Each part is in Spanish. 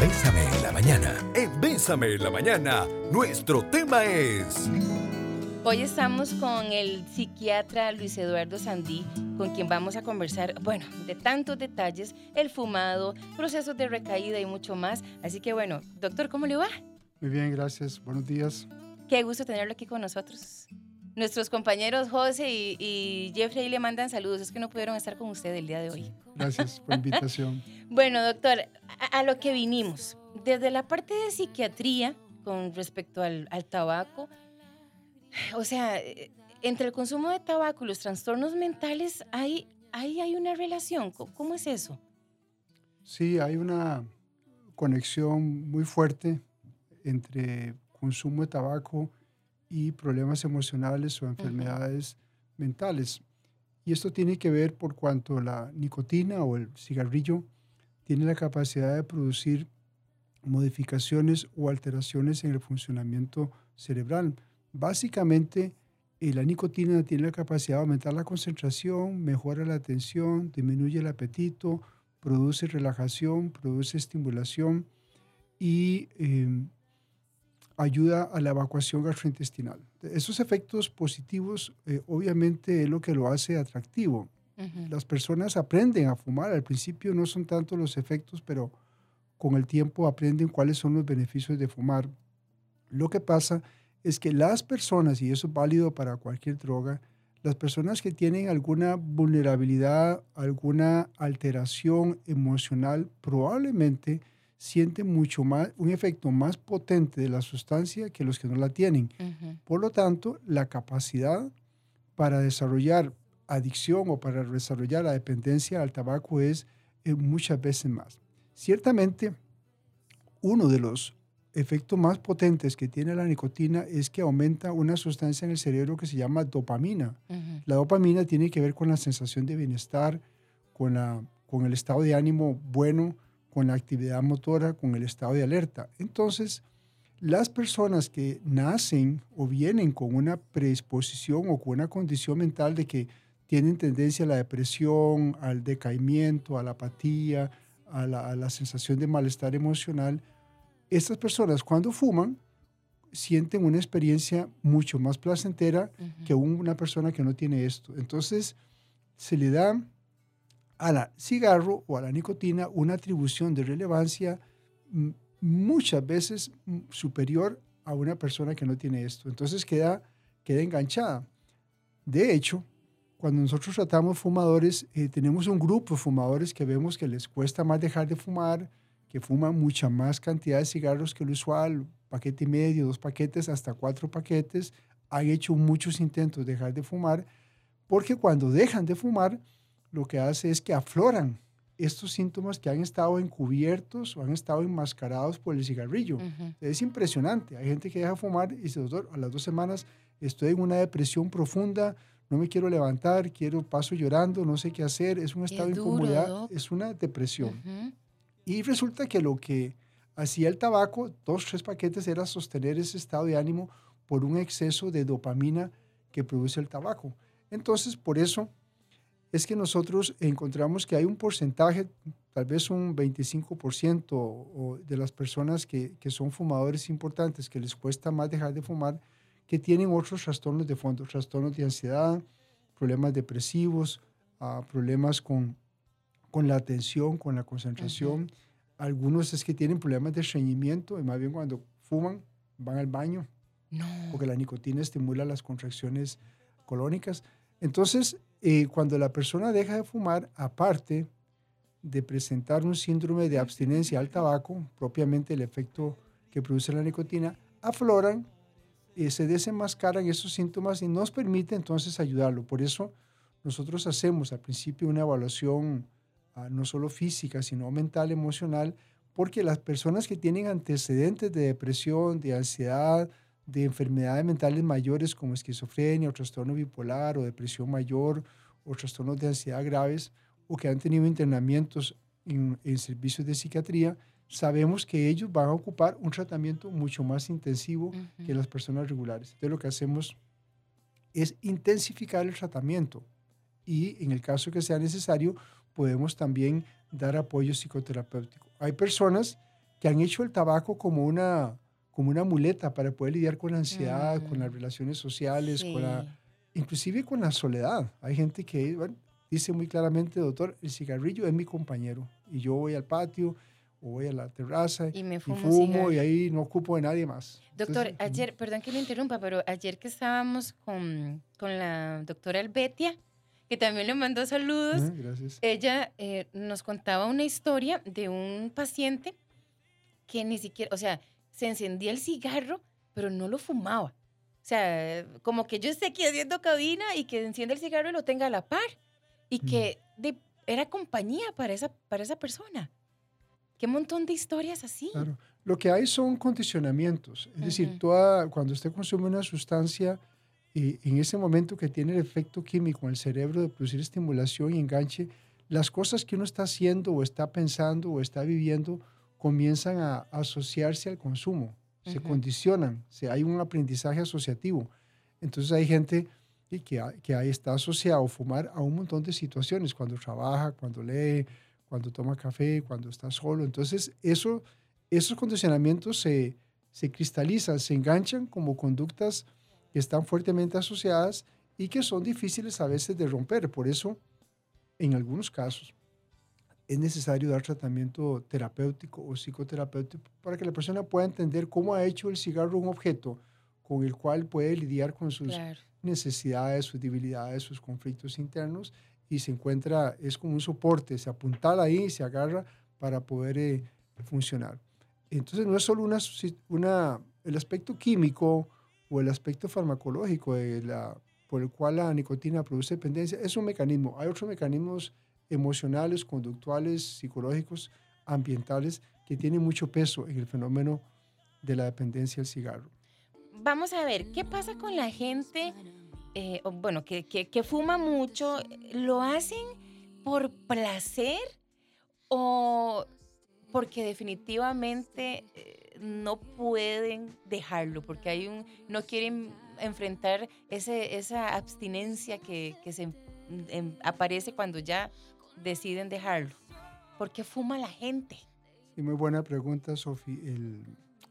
Bésame en la mañana. En Bésame en la mañana, nuestro tema es... Hoy estamos con el psiquiatra Luis Eduardo Sandí, con quien vamos a conversar, bueno, de tantos detalles, el fumado, procesos de recaída y mucho más. Así que bueno, doctor, ¿cómo le va? Muy bien, gracias. Buenos días. Qué gusto tenerlo aquí con nosotros. Nuestros compañeros José y, Jeffrey le mandan saludos. Es que no pudieron estar con usted el día de hoy. Gracias por la invitación. bueno, doctor, a, lo que vinimos. Desde la parte de psiquiatría, con respecto al, al tabaco, o sea, entre el consumo de tabaco y los trastornos mentales, ¿hay, hay, hay una relación? ¿Cómo es eso? Sí, hay una conexión muy fuerte entre consumo de tabaco y problemas emocionales o enfermedades mentales. Y esto tiene que ver por cuanto la nicotina o el cigarrillo tiene la capacidad de producir modificaciones o alteraciones en el funcionamiento cerebral. Básicamente, eh, la nicotina tiene la capacidad de aumentar la concentración, mejora la atención, disminuye el apetito, produce relajación, produce estimulación y em, ayuda a la evacuación gastrointestinal. Esos efectos positivos eh, obviamente es lo que lo hace atractivo. Las personas aprenden a fumar, al principio no son tanto los efectos, pero con el tiempo aprenden cuáles son los beneficios de fumar. Lo que pasa es que las personas, y eso es válido para cualquier droga, las personas que tienen alguna vulnerabilidad, alguna alteración emocional, probablemente sienten mucho más, un efecto más potente de la sustancia que los que no la tienen. Por lo tanto, la capacidad para desarrollar adicción o para desarrollar la dependencia al tabaco es eh, muchas veces más. Ciertamente, uno de los efectos más potentes que tiene la nicotina es que aumenta una sustancia en el cerebro que se llama dopamina. La dopamina tiene que ver con la sensación de bienestar, con, la, con el estado de ánimo bueno, con la actividad motora, con el estado de alerta. Entonces, las personas que nacen o vienen con una predisposición o con una condición mental de que tienen tendencia a la depresión, al decaimiento, a la apatía, a la, sensación de malestar emocional, estas personas cuando fuman sienten una experiencia mucho más placentera que una persona que no tiene esto. Entonces, se le da a la cigarro o a la nicotina una atribución de relevancia muchas veces superior a una persona que no tiene esto. Entonces queda, queda enganchada. De hecho, cuando nosotros tratamos fumadores, eh, tenemos un grupo de fumadores que vemos que les cuesta más dejar de fumar, que fuman mucha más cantidad de cigarros que lo usual, paquete y medio, dos paquetes, hasta cuatro paquetes. Han hecho muchos intentos de dejar de fumar, porque cuando dejan de fumar, lo que hace es que afloran estos síntomas que han estado encubiertos o han estado enmascarados por el cigarrillo. Es impresionante. Hay gente que deja de fumar y dice, doctor, a las dos semanas estoy en una depresión profunda, no me quiero levantar, quiero paso llorando, no sé qué hacer, es un estado de incomodidad, es una depresión. Y resulta que lo que hacía el tabaco, dos, tres paquetes, era sostener ese estado de ánimo por un exceso de dopamina que produce el tabaco. Entonces, por eso es que nosotros encontramos que hay un porcentaje, tal vez un 25% de las personas que, son fumadores importantes, que les cuesta más dejar de fumar, que tienen otros trastornos de fondo, trastornos de ansiedad, problemas depresivos, ah, problemas con, con la atención, con la concentración. Algunos es que tienen problemas de estreñimiento y más bien cuando fuman van al baño, porque la nicotina estimula las contracciones colónicas. Entonces, eh, cuando la persona deja de fumar, aparte de presentar un síndrome de abstinencia al tabaco, propiamente el efecto que produce la nicotina, afloran, eh, se desenmascaran esos síntomas y nos permite entonces ayudarlo. Por eso nosotros hacemos al principio una evaluación ah, no solo física, sino mental, emocional, porque las personas que tienen antecedentes de depresión, de ansiedad, de enfermedades mentales mayores como esquizofrenia o trastorno bipolar o depresión mayor o trastornos de ansiedad graves o que han tenido internamientos en, servicios de psiquiatría, sabemos que ellos van a ocupar un tratamiento mucho más intensivo que las personas regulares. Entonces lo que hacemos es intensificar el tratamiento y en el caso que sea necesario podemos también dar apoyo psicoterapéutico. Hay personas que han hecho el tabaco como una, como una muleta para poder lidiar con la ansiedad, con las Mm. relaciones sociales, con la, Sí. inclusive con la soledad. Hay gente que bueno, dice muy claramente, doctor, el cigarrillo es mi compañero y yo voy al patio o voy a la terraza Y me y fumo un fumo y ahí no ocupo de nadie más. Doctor, Entonces, ayer, perdón que lo interrumpa, pero ayer que estábamos con, con la doctora Albetia, que también le mandó saludos, ujú, gracias. ella eh, nos contaba una historia de un paciente que ni siquiera, o sea, se encendía el cigarro, pero no lo fumaba. O sea, como que yo esté aquí haciendo cabina y que encienda el cigarro y lo tenga a la par. Y Mm. que de- era compañía para esa, para esa persona. Qué montón de historias así. Claro. Lo que hay son condicionamientos. Es decir, Ujú. toda, cuando usted consume una sustancia, y en ese momento que tiene el efecto químico en el cerebro de producir estimulación y enganche, las cosas que uno está haciendo o está pensando o está viviendo comienzan a asociarse al consumo, se condicionan, se, hay un aprendizaje asociativo. Entonces hay gente que, que ahí está asociado a fumar a un montón de situaciones, cuando trabaja, cuando lee, cuando toma café, cuando está solo. Entonces eso, esos condicionamientos se, se cristalizan, se enganchan como conductas que están fuertemente asociadas y que son difíciles a veces de romper. Por eso, en algunos casos, es necesario dar tratamiento terapéutico o psicoterapéutico para que la persona pueda entender cómo ha hecho el cigarro un objeto con el cual puede lidiar con sus Claro. necesidades, sus debilidades, sus conflictos internos y se encuentra, es como un soporte, se apuntala ahí y se agarra para poder eh, funcionar. Entonces no es solo una, una, el aspecto químico o el aspecto farmacológico de la, por el cual la nicotina produce dependencia, es un mecanismo. Hay otros mecanismos emocionales, conductuales, psicológicos, ambientales, que tienen mucho peso en el fenómeno de la dependencia al cigarro. Vamos a ver, ¿qué pasa con la gente, eh, bueno, que, que- que fuma mucho? ¿Lo hacen por placer o porque definitivamente eh, no pueden dejarlo? Porque hay un, no quieren enfrentar ese, esa abstinencia que, que se em, aparece cuando ya deciden dejarlo. ¿Por qué fuma la gente? Y muy buena pregunta, Sofi.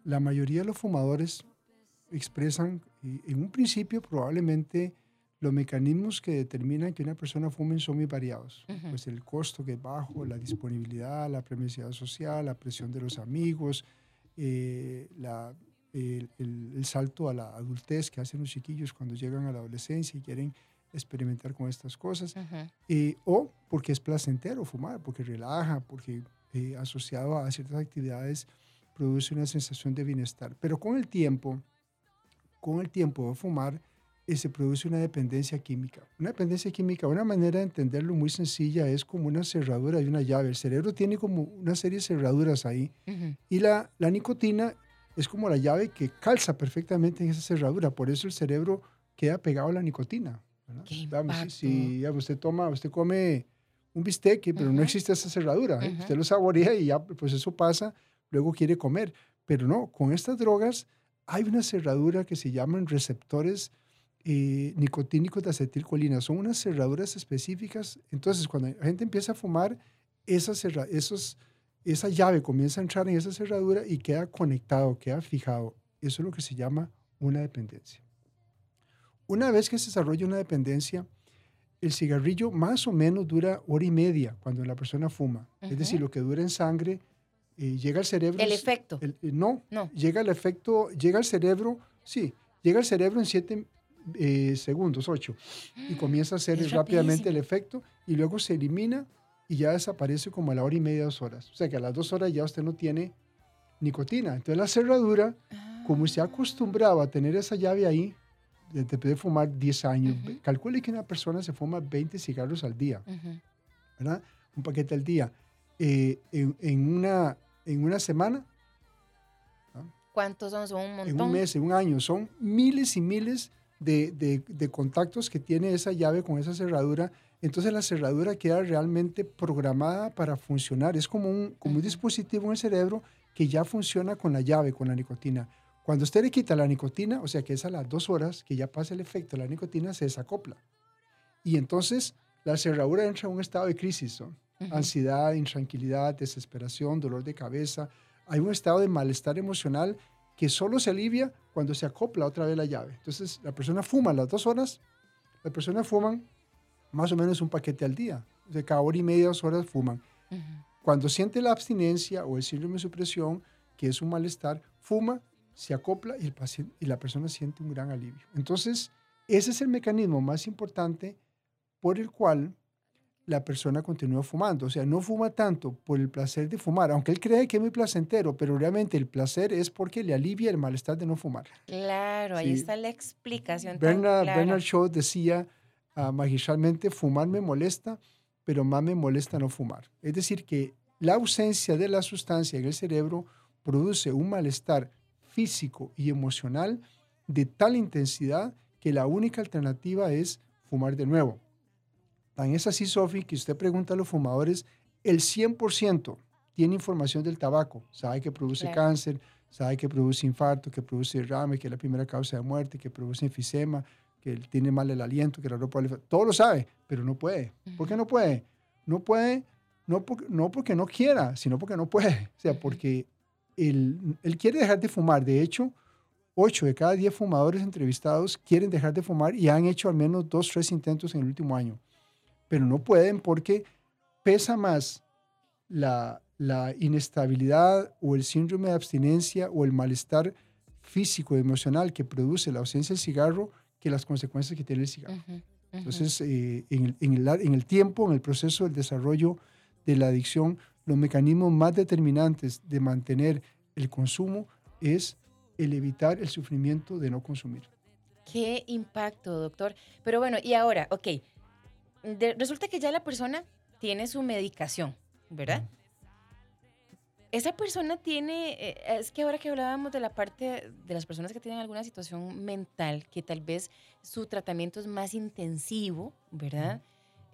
La mayoría de los fumadores expresan, en un principio probablemente los mecanismos que determinan que una persona fume son muy variados. Pues el costo que es bajo, la disponibilidad, la premisidad social, la presión de los amigos, eh, la- el- el salto a la adultez que hacen los chiquillos cuando llegan a la adolescencia y quieren experimentar con estas cosas. Eh, o porque es placentero fumar, porque relaja, porque eh, asociado a ciertas actividades produce una sensación de bienestar. Pero con el tiempo, con el tiempo de fumar, eh, se produce una dependencia química. Una dependencia química, una manera de entenderlo muy sencilla es como una cerradura y una llave. El cerebro tiene como una serie de cerraduras ahí y la, la nicotina es como la llave que calza perfectamente en esa cerradura. Por eso el cerebro queda pegado a la nicotina. ¿Verdad? ¡Qué Digamos, si- usted toma, usted come un bistec, pero no existe esa cerradura. ¿eh? Usted lo saborea y ya, pues eso pasa, luego quiere comer. Pero no, con estas drogas hay una cerradura que se llaman receptores eh, nicotínicos de acetilcolina. Son unas cerraduras específicas. Entonces, cuando la gente empieza a fumar, esa, cerra- esos, esa llave comienza a entrar en esa cerradura y queda conectado, queda fijado. Eso es lo que se llama una dependencia. Una vez que se desarrolla una dependencia, el cigarrillo más o menos dura hora y media cuando la persona fuma. Es decir, lo que dura en sangre eh, llega al cerebro. El efecto. el- eh, no, No. llega el efecto, llega al cerebro, sí, llega al cerebro en siete eh, segundos, ocho, y comienza a hacer rápidamente el efecto y luego se elimina y ya desaparece como a la hora y media, dos horas. O sea que a las dos horas ya usted no tiene nicotina. Entonces la cerradura, como Ah. se ha acostumbrado a tener esa llave ahí, desde de fumar 10 años, Ujú. calcule que una persona se fuma 20 cigarros al día, Ujú. ¿verdad? Un paquete al día. Eh, en, en una, en una semana, ¿Cuántos son? Son un montón. en un mes, en un año, son miles y miles de, de- de contactos que tiene esa llave con esa cerradura. Entonces la cerradura queda realmente programada para funcionar. Es como un, como un dispositivo en el cerebro que ya funciona con la llave, con la nicotina. Cuando usted le quita la nicotina, o sea que es a las dos horas que ya pasa el efecto de la nicotina, se desacopla. Y entonces la cerradura entra en un estado de crisis. ¿no? Ujú. Ansiedad, intranquilidad, desesperación, dolor de cabeza, hay un estado de malestar emocional que solo se alivia cuando se acopla otra vez la llave. Entonces, la persona fuma las dos horas, las personas fuman más o menos un paquete al día. De cada hora y media, dos horas fuman. Cuando siente la abstinencia o el síndrome de supresión, que es un malestar, fuma, se acopla y, el paciente, y la persona siente un gran alivio. Entonces, ese es el mecanismo más importante por el cual la persona continúa fumando. O sea, no fuma tanto por el placer de fumar, aunque él cree que es muy placentero, pero realmente el placer es porque le alivia el malestar de no fumar. Claro, ahí está la explicación. Bernard, Bernard Shaw decía uh, magistralmente, fumar me molesta, pero más me molesta no fumar. Es decir, que la ausencia de la sustancia en el cerebro produce un malestar físico y emocional de tal intensidad que la única alternativa es fumar de nuevo. Tan es así, Sofi, que usted pregunta a los fumadores, el 100% tiene información del tabaco. Sabe que produce cáncer, sabe que produce infarto, que produce derrame, que es la primera causa de muerte, que produce enfisema, que tiene mal el aliento, que la ropa... Todo lo sabe, pero no puede. ¿Por qué no puede? No puede, no porque no, porque no quiera, sino porque no puede. O sea, porque él, él quiere dejar de fumar. De hecho, 8 de cada 10 fumadores entrevistados quieren dejar de fumar y han hecho al menos dos, tres intentos en el último año pero no pueden porque pesa más la, la inestabilidad o el síndrome de abstinencia o el malestar físico y emocional que produce la ausencia del cigarro que las consecuencias que tiene el cigarro. Entonces, eh, en, el, en, el, en, el, tiempo, en el proceso del desarrollo de la adicción, los mecanismos más determinantes de mantener el consumo es el evitar el sufrimiento de no consumir. Qué impacto, doctor. Pero bueno, y ahora, ok, resulta que ya la persona tiene su medicación, ¿verdad? Esa persona tiene, eh, es que ahora que hablábamos de la parte de las personas que tienen alguna situación mental, que tal vez su tratamiento es más intensivo, ¿verdad?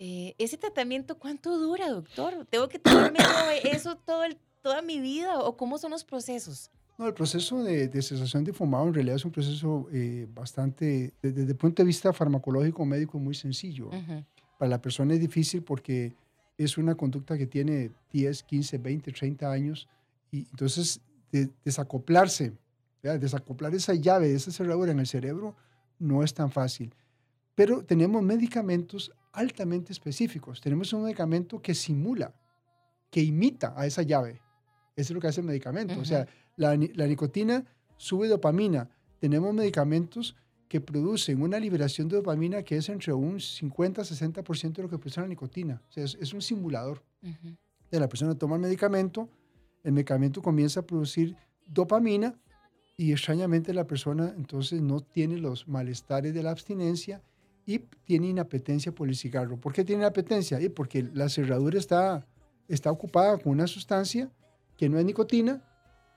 Eh, ese tratamiento, ¿cuánto dura, doctor? ¿Tengo que tomarme eso todo toda mi vida o cómo son los procesos? No, el proceso de, de cesación de fumado en realidad es un proceso eh, bastante, desde, el punto de vista farmacológico médico, muy sencillo. Para la persona es difícil porque es una conducta que tiene 10, 15, 20, 30 años y entonces desacoplarse, desacoplar esa llave, esa cerradura en el cerebro no es tan fácil. Pero tenemos medicamentos altamente específicos. Tenemos un medicamento que simula, que imita a esa llave. Eso es lo que hace el medicamento. O sea, la, la nicotina sube dopamina. Tenemos medicamentos que producen una liberación de dopamina que es entre un 50-60% de lo que produce la nicotina. O sea, es, un simulador. la persona toma el medicamento, el medicamento comienza a producir dopamina y extrañamente la persona entonces no tiene los malestares de la abstinencia y tiene inapetencia por el cigarro. ¿Por qué tiene inapetencia? Y porque la cerradura está, está ocupada con una sustancia que no es nicotina,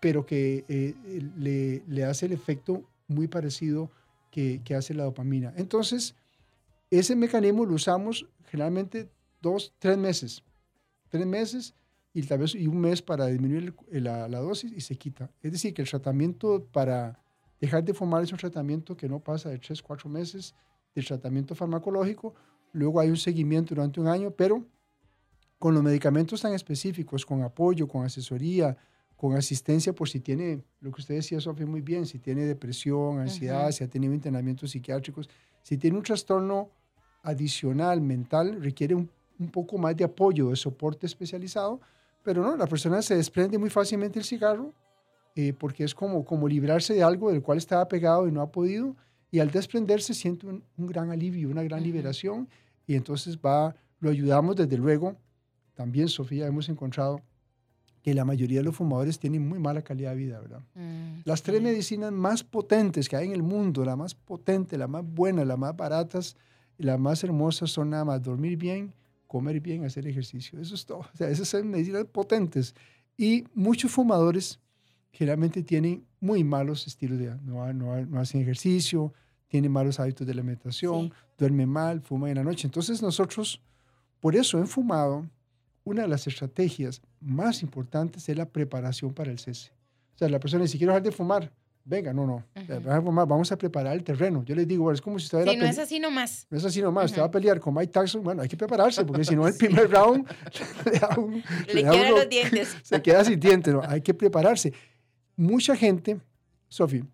pero que eh, le, le hace el efecto muy parecido que, hace la dopamina. Entonces, ese mecanismo lo usamos generalmente dos, tres meses. Tres meses y tal vez y un mes para disminuir la, dosis y se quita. Es decir, que el tratamiento para dejar de fumar es un tratamiento que no pasa de tres, cuatro meses del tratamiento farmacológico. Luego hay un seguimiento durante un año, pero con los medicamentos tan específicos, con apoyo, con asesoría, con asistencia por si tiene, lo que usted decía, Sofía, muy bien, si tiene depresión, ansiedad, si ha tenido internamientos psiquiátricos, si tiene un trastorno adicional mental, requiere un, poco más de apoyo, de soporte especializado, pero no, la persona se desprende muy fácilmente el cigarro eh, porque es como, como librarse de algo del cual estaba pegado y no ha podido, y al desprenderse siente un, gran alivio, una gran liberación, y entonces va, lo ayudamos desde luego. También, Sofía, hemos encontrado que la mayoría de los fumadores tienen muy mala calidad de vida, ¿verdad? Mm, las tres medicinas más potentes que hay en el mundo, la más potente, la más buena, las más baratas las más hermosas son nada más dormir bien, comer bien, hacer ejercicio. Eso es todo. O sea, esas son medicinas potentes. Y muchos fumadores generalmente tienen muy malos estilos de vida. No, no, no hacen ejercicio, tienen malos hábitos de alimentación, duermen mal, fuman en la noche. Entonces nosotros, por eso en fumado, una de las estrategias más importantes es la preparación para el cese. O sea, la persona dice, quiero dejar de fumar. venga, no, no, vamos a preparar el terreno. Yo les digo, es como si usted... Sí, no es así nomás. No es así nomás, usted va a pelear con Mike Tyson, bueno, hay que prepararse, porque si no el primer round le, da un, le, quedan los dientes. Se queda sin dientes, no, hay que prepararse. Mucha gente, Sofi,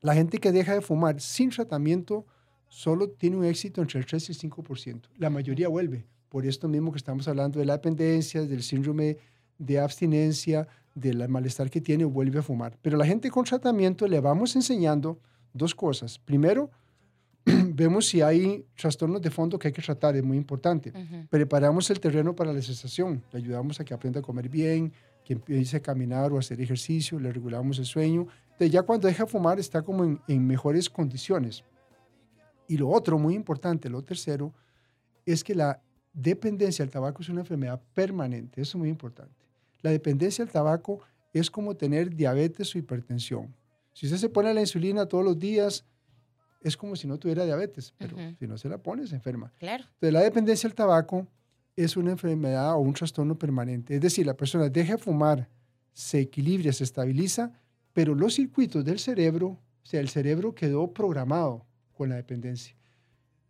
la gente que deja de fumar sin tratamiento solo tiene un éxito entre el 3 y el 5%. La mayoría vuelve. Por esto mismo que estamos hablando de la dependencia, del síndrome de abstinencia, del malestar que tiene, vuelve a fumar. Pero la gente con tratamiento le vamos enseñando dos cosas. Primero, vemos si hay trastornos de fondo que hay que tratar, es muy importante. Preparamos el terreno para la cesación, le ayudamos a que aprenda a comer bien, que empiece a caminar o a hacer ejercicio, le regulamos el sueño. Entonces ya cuando deja fumar está como en, en mejores condiciones. Y lo otro, muy importante, lo tercero, es que la dependencia al tabaco es una enfermedad permanente, eso es muy importante. La dependencia al tabaco es como tener diabetes o hipertensión. Si usted se pone la insulina todos los días, es como si no tuviera diabetes, pero si no se la pone, se enferma. Claro. Entonces, la dependencia al tabaco es una enfermedad o un trastorno permanente. Es decir, la persona deja de fumar, se equilibra, se estabiliza, pero los circuitos del cerebro, o sea, el cerebro quedó programado con la dependencia.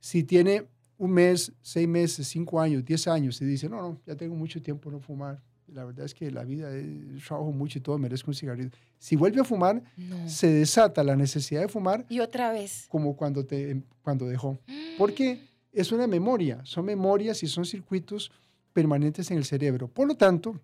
Si tiene un mes, seis meses, cinco años, diez años y dice, no, no, ya tengo mucho tiempo no fumar, la verdad es que la vida es, trabajo mucho y todo, merezco un cigarrillo. Si vuelve a fumar, se desata la necesidad de fumar. Y otra vez. Como cuando, te, cuando dejó. Porque es una memoria, son memorias y son circuitos permanentes en el cerebro. Por lo tanto,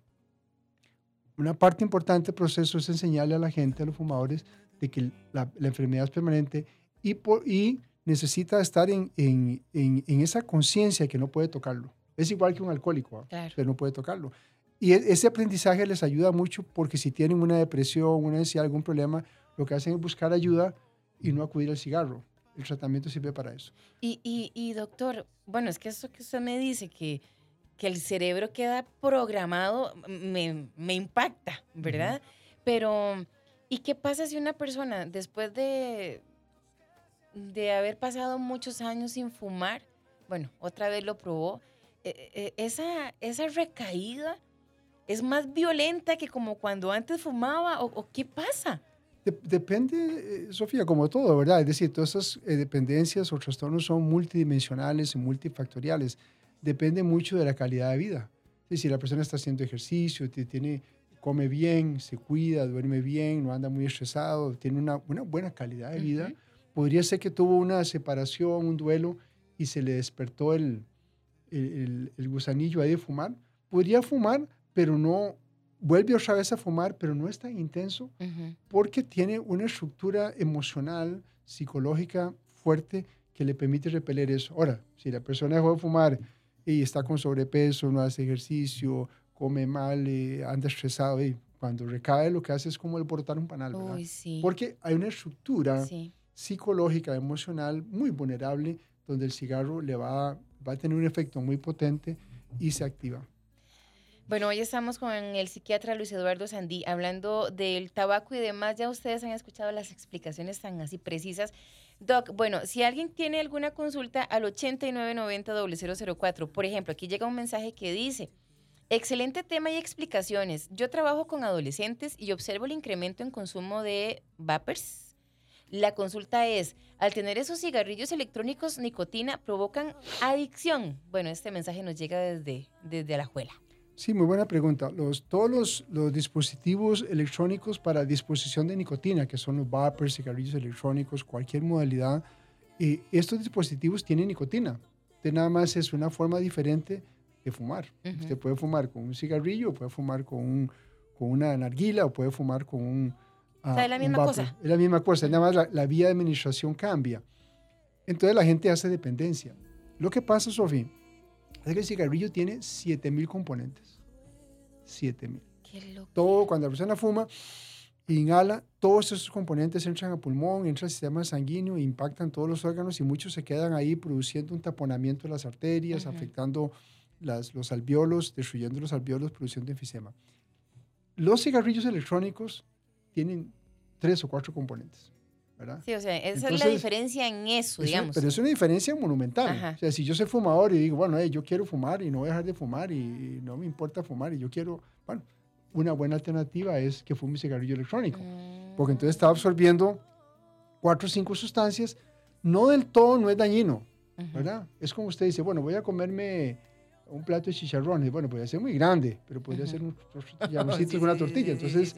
una parte importante del proceso es enseñarle a la gente, a los fumadores, de que la, enfermedad es permanente y, por, y necesita estar en, en, en, esa conciencia que no puede tocarlo. Es igual que un alcohólico, ¿ah? claro. pero no puede tocarlo. Y e, ese aprendizaje les ayuda mucho porque si tienen una depresión, una ansiedad, algún problema, lo que hacen es buscar ayuda y no acudir al cigarro. El tratamiento sirve para eso. Y, y, y doctor, bueno, es que eso que usted me dice, que, que el cerebro queda programado, me, me impacta, ¿verdad? Pero, ¿y qué pasa si una persona después de, de haber pasado muchos años sin fumar, bueno, otra vez lo probó, e, e, esa, esa recaída es más violenta que como cuando antes fumaba o, qué pasa? depende, eh, Sofía, como todo, ¿verdad? Es decir, todas esas eh, dependencias o trastornos son multidimensionales y multifactoriales. Depende mucho de la calidad de vida. Es si la persona está haciendo ejercicio, tiene, come bien, se cuida, duerme bien, no anda muy estresado, tiene una, una buena calidad de vida, podría ser que tuvo una separación, un duelo y se le despertó el, el, el gusanillo ahí de fumar. Podría fumar, pero no vuelve otra vez a fumar, pero no es tan intenso porque tiene una estructura emocional, psicológica fuerte que le permite repeler eso. Ahora, si la persona dejó de fumar y está con sobrepeso, no hace ejercicio, come mal, eh, anda estresado, y cuando recae lo que hace es como el portar un panal, ¿verdad? Porque hay una estructura psicológica, emocional muy vulnerable donde el cigarro le va, va a tener un efecto muy potente y se activa. Bueno, hoy estamos con el psiquiatra Luis Eduardo Sandí hablando del tabaco y demás. Ya ustedes han escuchado las explicaciones tan así precisas. Doc, bueno, si alguien tiene alguna consulta al 8990-004, por ejemplo, aquí llega un mensaje que dice, excelente tema y explicaciones. Yo trabajo con adolescentes y observo el incremento en consumo de vapers. La consulta es, al tener esos cigarrillos electrónicos, nicotina, provocan adicción. Bueno, este mensaje nos llega desde, desde la escuela. Sí, muy buena pregunta. Los, todos los, los, dispositivos electrónicos para disposición de nicotina, que son los vapers, cigarrillos electrónicos, cualquier modalidad, eh, estos dispositivos tienen nicotina. De nada más es una forma diferente de fumar. Usted puede fumar con un cigarrillo, puede fumar con, un, con una narguila o puede fumar con un... Uh, es la misma cosa. Es la misma cosa, nada más la, la, vía de administración cambia. Entonces la gente hace dependencia. Lo que pasa, Sofía, es que el cigarrillo tiene 7000 componentes. 7000. Todo, cuando la persona fuma, inhala, todos esos componentes entran al pulmón, entran al sistema sanguíneo, impactan todos los órganos y muchos se quedan ahí produciendo un taponamiento de las arterias, afectando las, los alveolos, destruyendo los alveolos, produciendo enfisema. Los cigarrillos electrónicos tienen tres o cuatro componentes. Sí, o sea, esa es la diferencia en eso, digamos. pero es una diferencia monumental. O sea, si yo soy fumador y digo, bueno, yo quiero fumar y no voy a dejar de fumar y, no me importa fumar y yo quiero, bueno, una buena alternativa es que fume cigarrillo electrónico. Mm. porque entonces está absorbiendo cuatro o cinco sustancias. No del todo, no es dañino, ¿verdad? Es como usted dice, bueno, voy a comerme un plato de chicharrones. Bueno, podría ser muy grande, pero podría ser un con una tortilla. entonces,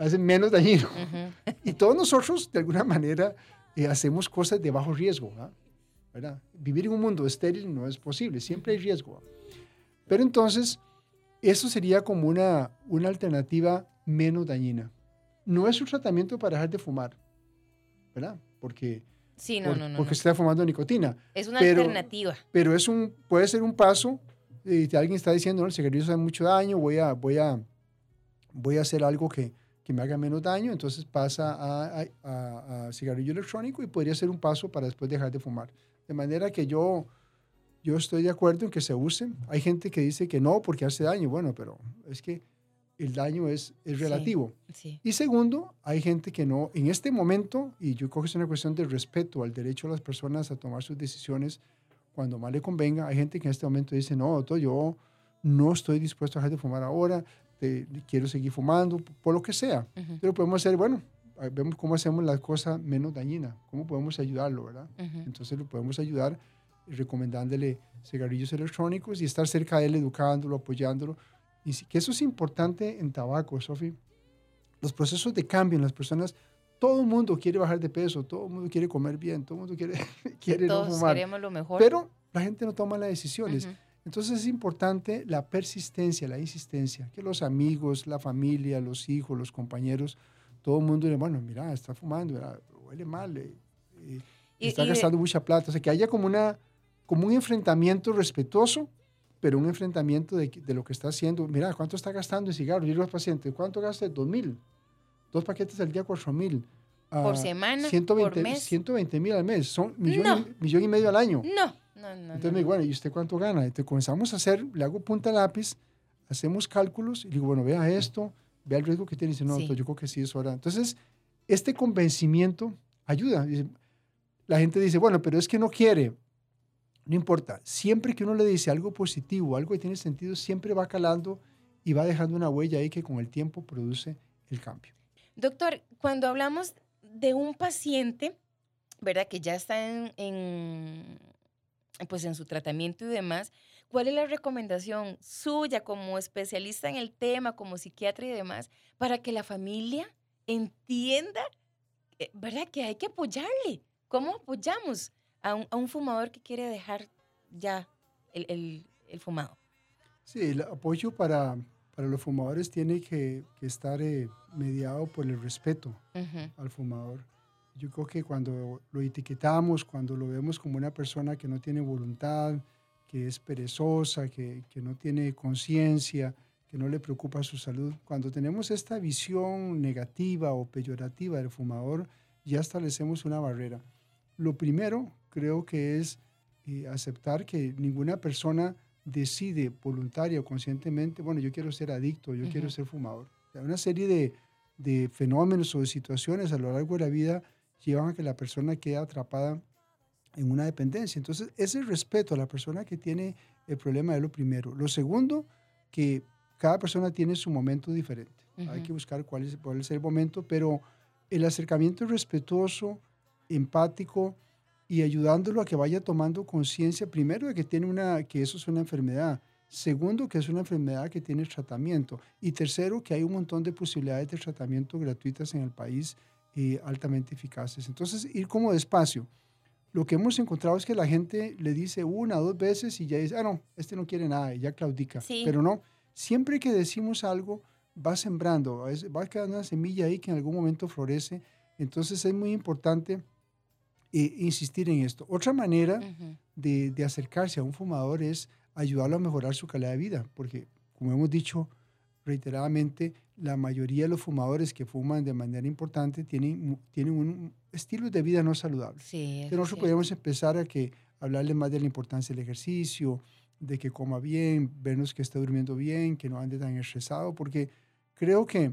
hace menos dañino. Y todos nosotros, de alguna manera, eh, hacemos cosas de bajo riesgo, ¿verdad? Vivir en un mundo estéril no es posible, siempre hay riesgo. Pero entonces, eso sería como una, una alternativa menos dañina. No es un tratamiento para dejar de fumar, ¿verdad? Porque, sí, no, no, no, porque está fumando nicotina. Es una alternativa. Pero es un, puede ser un paso. Y eh, alguien está diciendo, no, el cigarrillo hace mucho daño, voy a, voy a, voy a hacer algo que, que me haga menos daño, entonces pasa a, a, a, cigarrillo electrónico y podría ser un paso para después dejar de fumar. De manera que yo, yo estoy de acuerdo en que se usen. Hay gente que dice que no porque hace daño. Bueno, pero es que el daño es, es relativo. Y segundo, hay gente que no, en este momento, y yo creo que es una cuestión de respeto al derecho de las personas a tomar sus decisiones cuando más le convenga, hay gente que en este momento dice, no, doctor, yo no estoy dispuesto a dejar de fumar ahora, quiero seguir fumando, por lo que sea. Pero podemos hacer, bueno, vemos cómo hacemos la cosa menos dañina, cómo podemos ayudarlo, ¿verdad? Entonces lo podemos ayudar recomendándole cigarrillos electrónicos y estar cerca de él, educándolo, apoyándolo y que eso es importante en tabaco, Sofi. Los procesos de cambio en las personas, todo el mundo quiere bajar de peso, todo el mundo quiere comer bien, todo el mundo quiere, quiere no fumar. queremos lo mejor. Pero la gente no toma las decisiones. Entonces es importante la persistencia, la insistencia, que los amigos, la familia, los hijos, los compañeros, todo el mundo dice, bueno, mira, está fumando, huele mal, eh, eh, está gastando mucha plata. O sea, que haya como, una, como un enfrentamiento respetuoso pero un enfrentamiento de, de, lo que está haciendo. Mira, ¿cuánto está gastando en cigarros? Y los pacientes, ¿cuánto gasta? Dos mil. Dos paquetes al día, cuatro mil. ¿Por semana? 120, por mes. 120 mil al mes. Son millón, y, millón y medio al año. No, no, no. Entonces me digo, bueno, ¿y usted cuánto gana? Entonces comenzamos a hacer, le hago punta lápiz, hacemos cálculos y digo, bueno, vea esto, vea el riesgo que tiene. Y dice, no, yo creo que sí es hora. Entonces, este convencimiento ayuda. La gente dice, bueno, pero es que no quiere. No importa, siempre que uno le dice algo positivo, algo que tiene sentido, siempre va calando y va dejando una huella ahí que con el tiempo produce el cambio. Doctor, cuando hablamos de un paciente, ¿verdad? Que ya está en, pues en su tratamiento y demás, ¿cuál es la recomendación suya como especialista en el tema, como psiquiatra y demás, para que la familia entienda, eh, ¿verdad? Que hay que apoyarle. ¿Cómo apoyamos? a un, fumador que quiere dejar ya el, el, fumado? Sí, el apoyo para, para los fumadores tiene que, que estar eh, mediado por el respeto al fumador. Yo creo que cuando lo etiquetamos, cuando lo vemos como una persona que no tiene voluntad, que es perezosa, que, que no tiene conciencia, que no le preocupa su salud, cuando tenemos esta visión negativa o peyorativa del fumador, ya establecemos una barrera. Lo primero creo que es eh, aceptar que ninguna persona decide voluntaria o conscientemente, bueno, yo quiero ser adicto, yo quiero ser fumador. Hay una serie de, de, fenómenos o de situaciones a lo largo de la vida llevan a que la persona quede atrapada en una dependencia. Entonces, ese respeto a la persona que tiene el problema es lo primero. Lo segundo, que cada persona tiene su momento diferente. Hay que buscar cuál es, cuál es el momento, pero el acercamiento respetuoso, empático, y ayudándolo a que vaya tomando conciencia, primero, de que, tiene una, que eso es una enfermedad, segundo, que es una enfermedad que tiene tratamiento, y tercero, que hay un montón de posibilidades de tratamiento gratuitas en el país eh, altamente eficaces. Entonces, ir como despacio. Lo que hemos encontrado es que la gente le dice una, dos veces y ya dice, ah, no, este no quiere nada, y ya claudica. Pero no, siempre que decimos algo, va sembrando, va quedando una semilla ahí que en algún momento florece. Entonces, es muy importante eh, insistir en esto. Otra manera de, de, acercarse a un fumador es ayudarlo a mejorar su calidad de vida, porque como hemos dicho reiteradamente, la mayoría de los fumadores que fuman de manera importante tienen, tienen un estilo de vida no saludable. Sí, Entonces nosotros podríamos empezar a que hablarle más de la importancia del ejercicio, de que coma bien, vernos que está durmiendo bien, que no ande tan estresado, porque creo que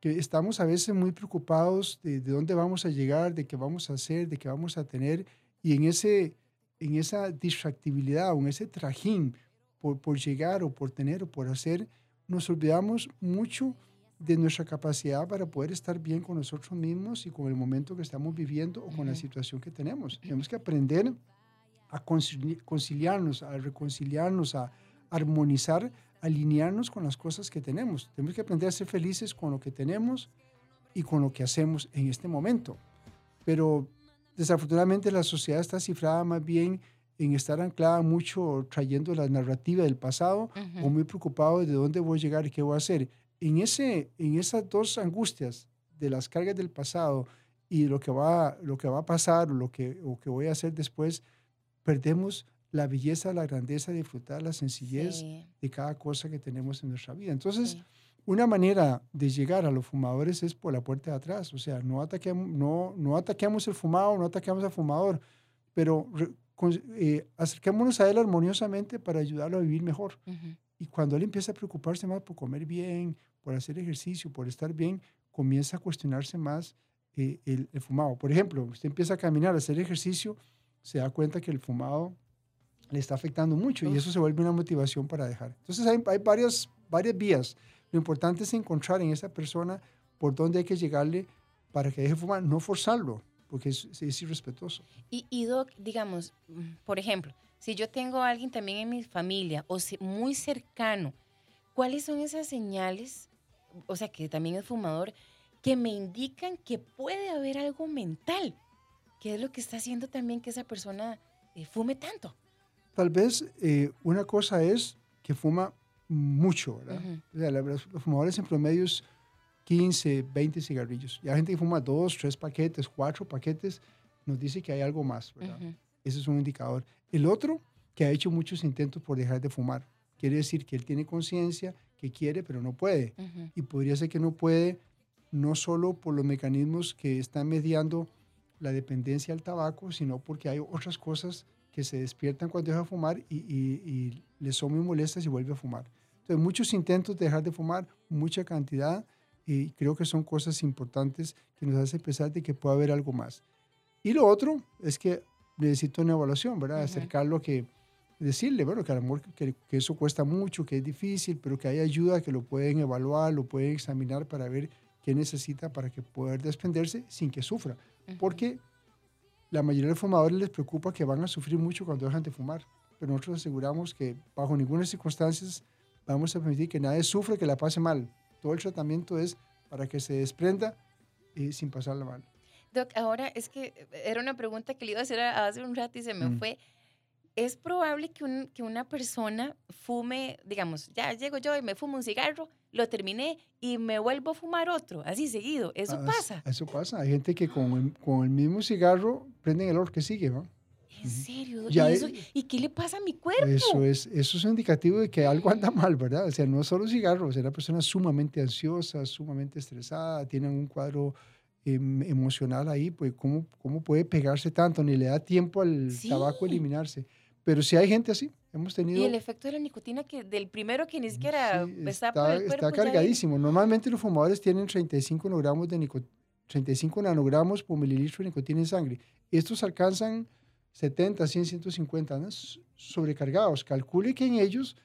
que estamos a veces muy preocupados de, de, dónde vamos a llegar, de qué vamos a hacer, de qué vamos a tener, y en, ese, en esa distractibilidad o en ese trajín por, por llegar o por tener o por hacer, nos olvidamos mucho de nuestra capacidad para poder estar bien con nosotros mismos y con el momento que estamos viviendo o con la situación que tenemos. Tenemos que aprender a conciliarnos, a reconciliarnos, a armonizar, alinearnos con las cosas que tenemos. Tenemos que aprender a ser felices con lo que tenemos y con lo que hacemos en este momento. Pero desafortunadamente la sociedad está cifrada más bien en estar anclada mucho trayendo la narrativa del pasado o muy preocupado de dónde voy a llegar y qué voy a hacer. En, ese, en esas dos angustias de las cargas del pasado y lo que va, lo que va a pasar o lo que, o que voy a hacer después, perdemos la belleza, la grandeza, de disfrutar la sencillez de cada cosa que tenemos en nuestra vida. Entonces, una manera de llegar a los fumadores es por la puerta de atrás. O sea, no ataquemos, no, no ataquemos el fumado, no ataquemos al fumador, pero eh, acerquémonos a él armoniosamente para ayudarlo a vivir mejor. Y cuando él empieza a preocuparse más por comer bien, por hacer ejercicio, por estar bien, comienza a cuestionarse más eh, el, el, fumado. Por ejemplo, usted empieza a caminar, a hacer ejercicio, se da cuenta que el fumado le está afectando mucho y eso se vuelve una motivación para dejar. Entonces hay, hay varias, varias vías. Lo importante es encontrar en esa persona por dónde hay que llegarle para que deje fumar, no forzarlo, porque es, es irrespetuoso. Y, y, Doc, digamos, por ejemplo, si yo tengo a alguien también en mi familia o muy cercano, ¿cuáles son esas señales, o sea, que también es fumador, que me indican que puede haber algo mental? ¿Qué es lo que está haciendo también que esa persona eh, fume tanto? Tal vez eh, una cosa es que fuma mucho, ¿verdad? o sea, los fumadores en promedio es 15, 20 cigarrillos. Y hay gente que fuma dos, tres paquetes, cuatro paquetes, nos dice que hay algo más, ¿verdad? Ese es un indicador. El otro, que ha hecho muchos intentos por dejar de fumar. Quiere decir que él tiene conciencia, que quiere, pero no puede. Y podría ser que no puede no solo por los mecanismos que están mediando la dependencia al tabaco, sino porque hay otras cosas que se despiertan cuando deja de fumar y, y, les son muy molestas y vuelve a fumar. Entonces, muchos intentos de dejar de fumar, mucha cantidad, y creo que son cosas importantes que nos hace pensar de que puede haber algo más. Y lo otro es que necesito una evaluación, ¿verdad? Acercarlo a que, decirle, bueno, que a lo que, que, eso cuesta mucho, que es difícil, pero que hay ayuda, que lo pueden evaluar, lo pueden examinar para ver qué necesita para que pueda desprenderse sin que sufra. Porque la mayoría de los fumadores les preocupa que van a sufrir mucho cuando dejan de fumar, pero nosotros aseguramos que bajo ninguna circunstancia vamos a permitir que nadie sufra, que la pase mal. Todo el tratamiento es para que se desprenda y sin pasarla mal. Doc, ahora es que era una pregunta que le iba a hacer hace un rato y se me mm. fue. ¿Es probable que, que una persona fume, digamos, ya llego yo y me fumo un cigarro lo terminé y me vuelvo a fumar otro, así seguido. Eso ah, pasa. Eso pasa. Hay gente que con el, con el mismo cigarro prenden el otro que sigue, ¿no? ¿En serio? ¿Y, qué le pasa a mi cuerpo? Eso es, eso es un indicativo de que algo anda mal, ¿verdad? O sea, no solo cigarros, es una persona sumamente ansiosa, sumamente estresada, tiene un cuadro em, emocional ahí, pues ¿cómo, ¿cómo puede pegarse tanto? Ni le da tiempo al tabaco eliminarse. Pero si hay gente así, hemos tenido... Y el efecto de la nicotina, que del primero que ni siquiera está, por el cuerpo, Está cargadísimo. Normalmente los fumadores tienen 35 nanogramos, de 35 nanogramos por mililitro de nicotina en sangre. Estos alcanzan 70, 100, 150, ¿no? sobrecargados. Calcule que en ellos,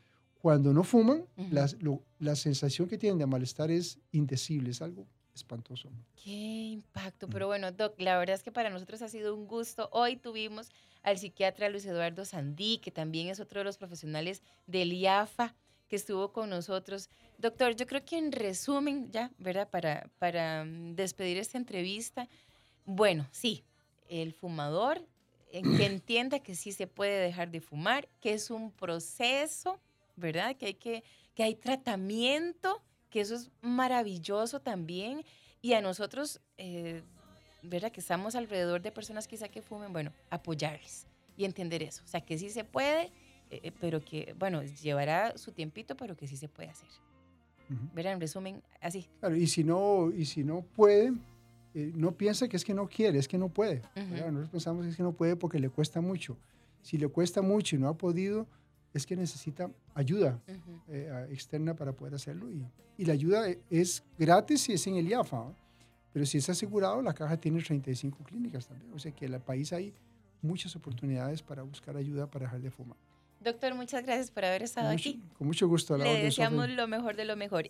cuando no fuman, la, la sensación que tienen de malestar es indecible, es algo espantoso. Qué impacto. Pero bueno, Doc, la verdad es que para nosotros ha sido un gusto. Hoy tuvimos al psiquiatra Luis Eduardo Sandí, que también es otro de los profesionales del IAFA, que estuvo con nosotros. Doctor, yo creo que en resumen, ya, ¿verdad? Para, para mm, despedir esta entrevista, bueno, sí, el fumador que entienda que sí se puede dejar de fumar, que es un proceso, ¿verdad? Que hay, que, que hay tratamiento, que eso es maravilloso también. Y a nosotros, eh, ¿verdad? Que estamos alrededor de personas quizá que fumen, bueno, apoyarles y entender eso. O sea, que sí se puede, eh, eh, pero que, bueno, llevará su tiempito, pero que sí se puede hacer. ¿Verdad? En resumen, así. Claro, y si no, y si no puede, eh, no piensa que es que no quiere, es que no puede. Nosotros pensamos que es que no puede porque le cuesta mucho. Si le cuesta mucho y no ha podido, es que necesita ayuda externa para poder hacerlo. Y, y, la ayuda es gratis si es en el IAFA. Pero si es asegurado, la caja tiene 35 clínicas también. O sea que en el país hay muchas oportunidades para buscar ayuda para dejar de fumar. Doctor, muchas gracias por haber estado aquí. Con mucho gusto. Le deseamos lo mejor de lo mejor.